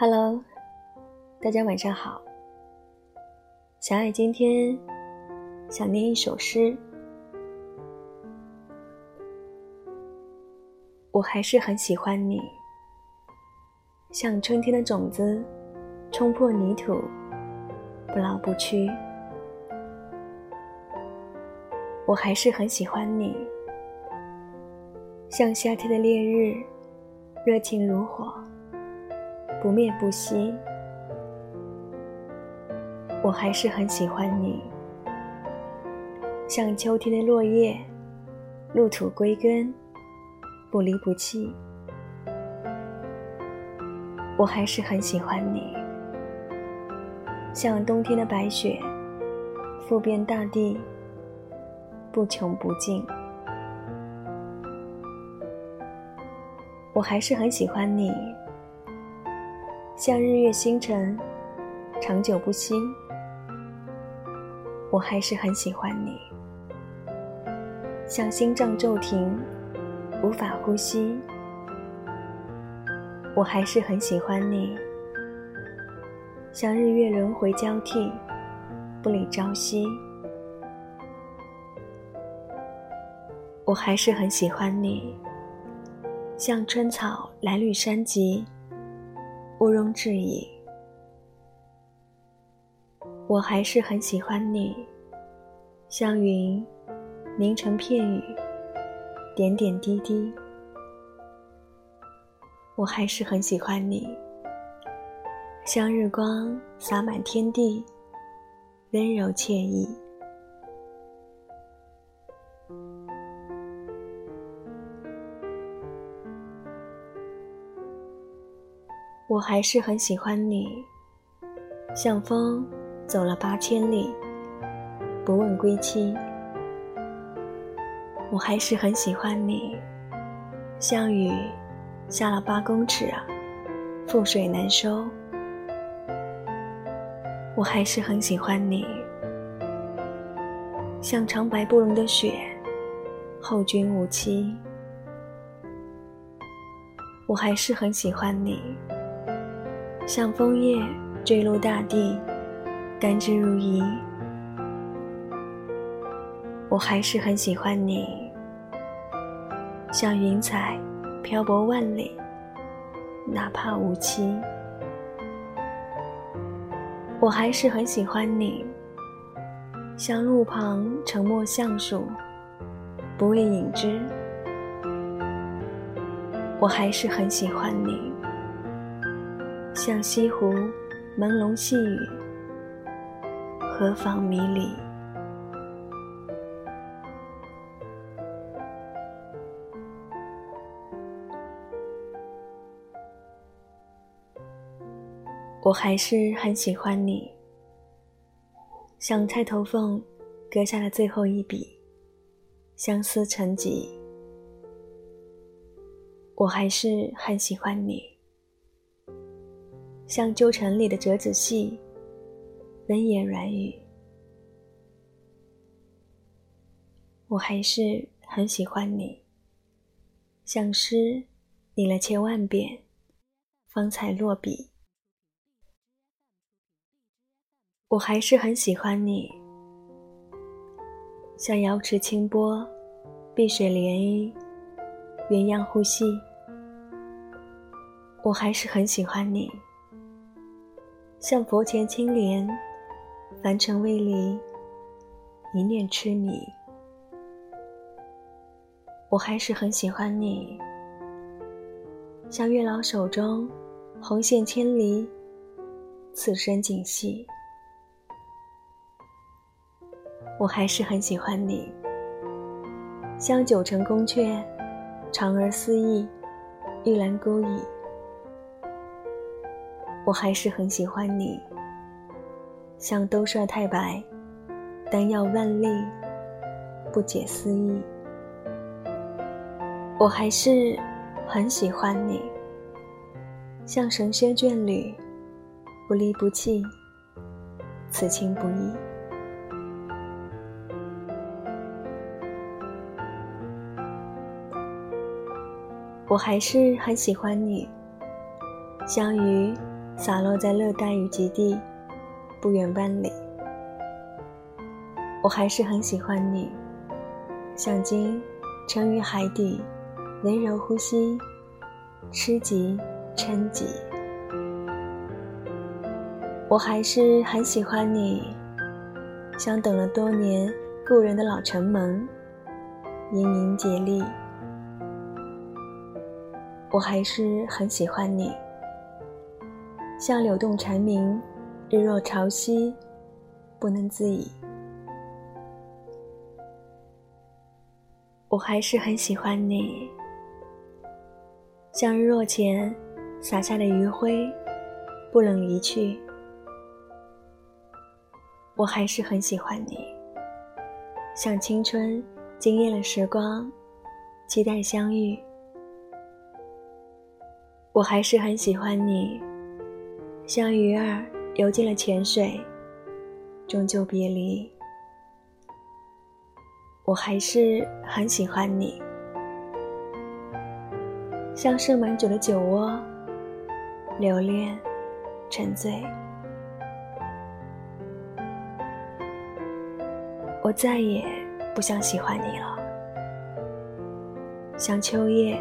Hello，大家晚上好。小爱今天想念一首诗，我还是很喜欢你，像春天的种子冲破泥土，不老不屈。我还是很喜欢你，像夏天的烈日，热情如火。不灭不息，我还是很喜欢你，像秋天的落叶，入土归根，不离不弃。我还是很喜欢你，像冬天的白雪，覆遍大地，不穷不尽。我还是很喜欢你。像日月星辰，长久不息。我还是很喜欢你。像心脏骤停，无法呼吸。我还是很喜欢你。像日月轮回交替，不理朝夕。我还是很喜欢你。像春草来绿山脊。毋庸置疑，我还是很喜欢你，像云凝成片语，点点滴滴。我还是很喜欢你，像日光洒满天地，温柔惬意。我还是很喜欢你，像风走了八千里，不问归期。我还是很喜欢你，像雨下了八公尺啊，覆水难收。我还是很喜欢你，像长白不溶的雪，后君无期。我还是很喜欢你。像枫叶坠落大地，甘之如饴。我还是很喜欢你，像云彩漂泊万里，哪怕无期。我还是很喜欢你，像路旁沉默橡树，不为影之。我还是很喜欢你。像西湖朦胧细雨，何妨迷离？我还是很喜欢你，像钗头凤割下了最后一笔，相思成疾。我还是很喜欢你。像旧城里的折子戏，温言软语，我还是很喜欢你。像诗，拟了千万遍，方才落笔。我还是很喜欢你。像瑶池清波，碧水涟漪，鸳鸯呼吸。我还是很喜欢你。像佛前青莲，凡尘未离，一念痴迷。我还是很喜欢你。像月老手中红线千里，此生锦系。我还是很喜欢你。像九成宫阙，长而思意，玉兰勾引。我还是很喜欢你，像兜率太白，丹药万粒，不解思意。我还是很喜欢你，像神仙眷侣，不离不弃，此情不移。我还是很喜欢你，像鱼。洒落在热带雨极地不远万里。我还是很喜欢你，像鲸沉于海底，温柔呼吸，吃极撑己。我还是很喜欢你，像等了多年故人的老城门，盈盈洁丽。我还是很喜欢你，像柳动蝉鸣，日落潮汐，不能自已。我还是很喜欢你，像日落前洒下的余晖，不能离去。我还是很喜欢你，像青春惊艳了时光，期待相遇。我还是很喜欢你，像鱼儿游进了浅水，终究别离。我还是很喜欢你，像盛满酒的酒窝，留恋，沉醉。我再也不想喜欢你了，像秋叶，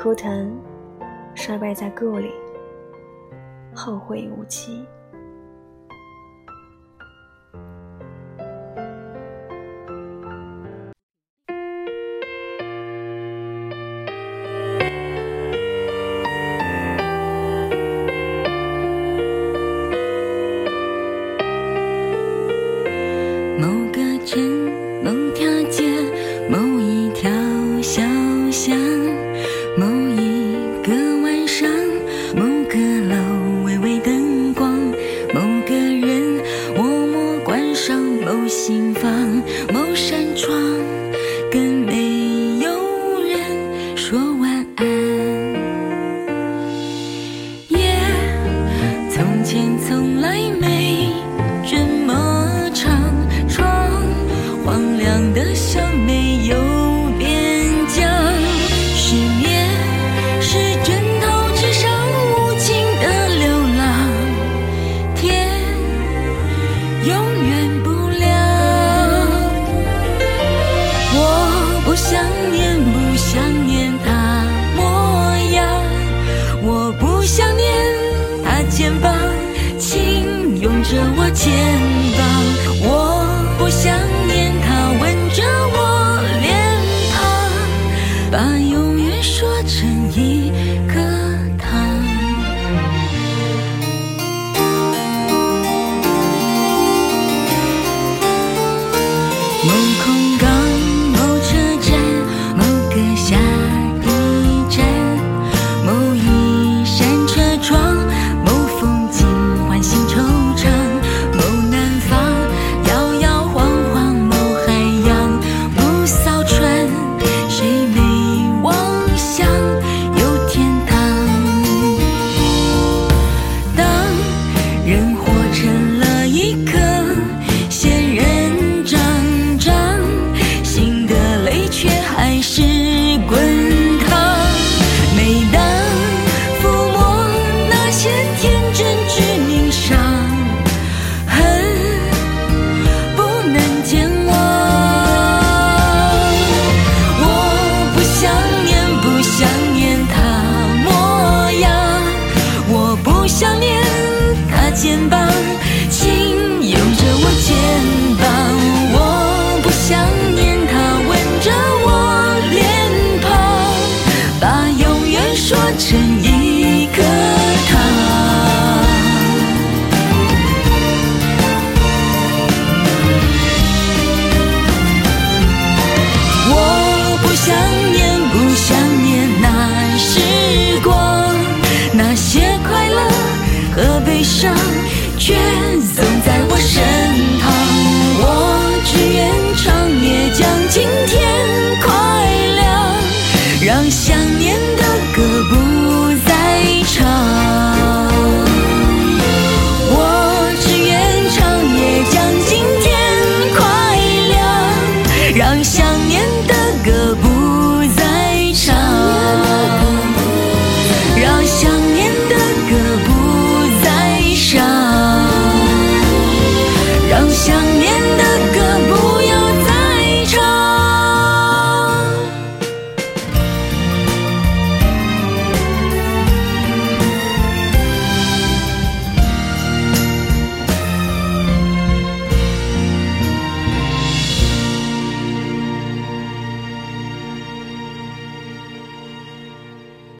枯藤。衰败在故里，后会无期。孤山着我肩，光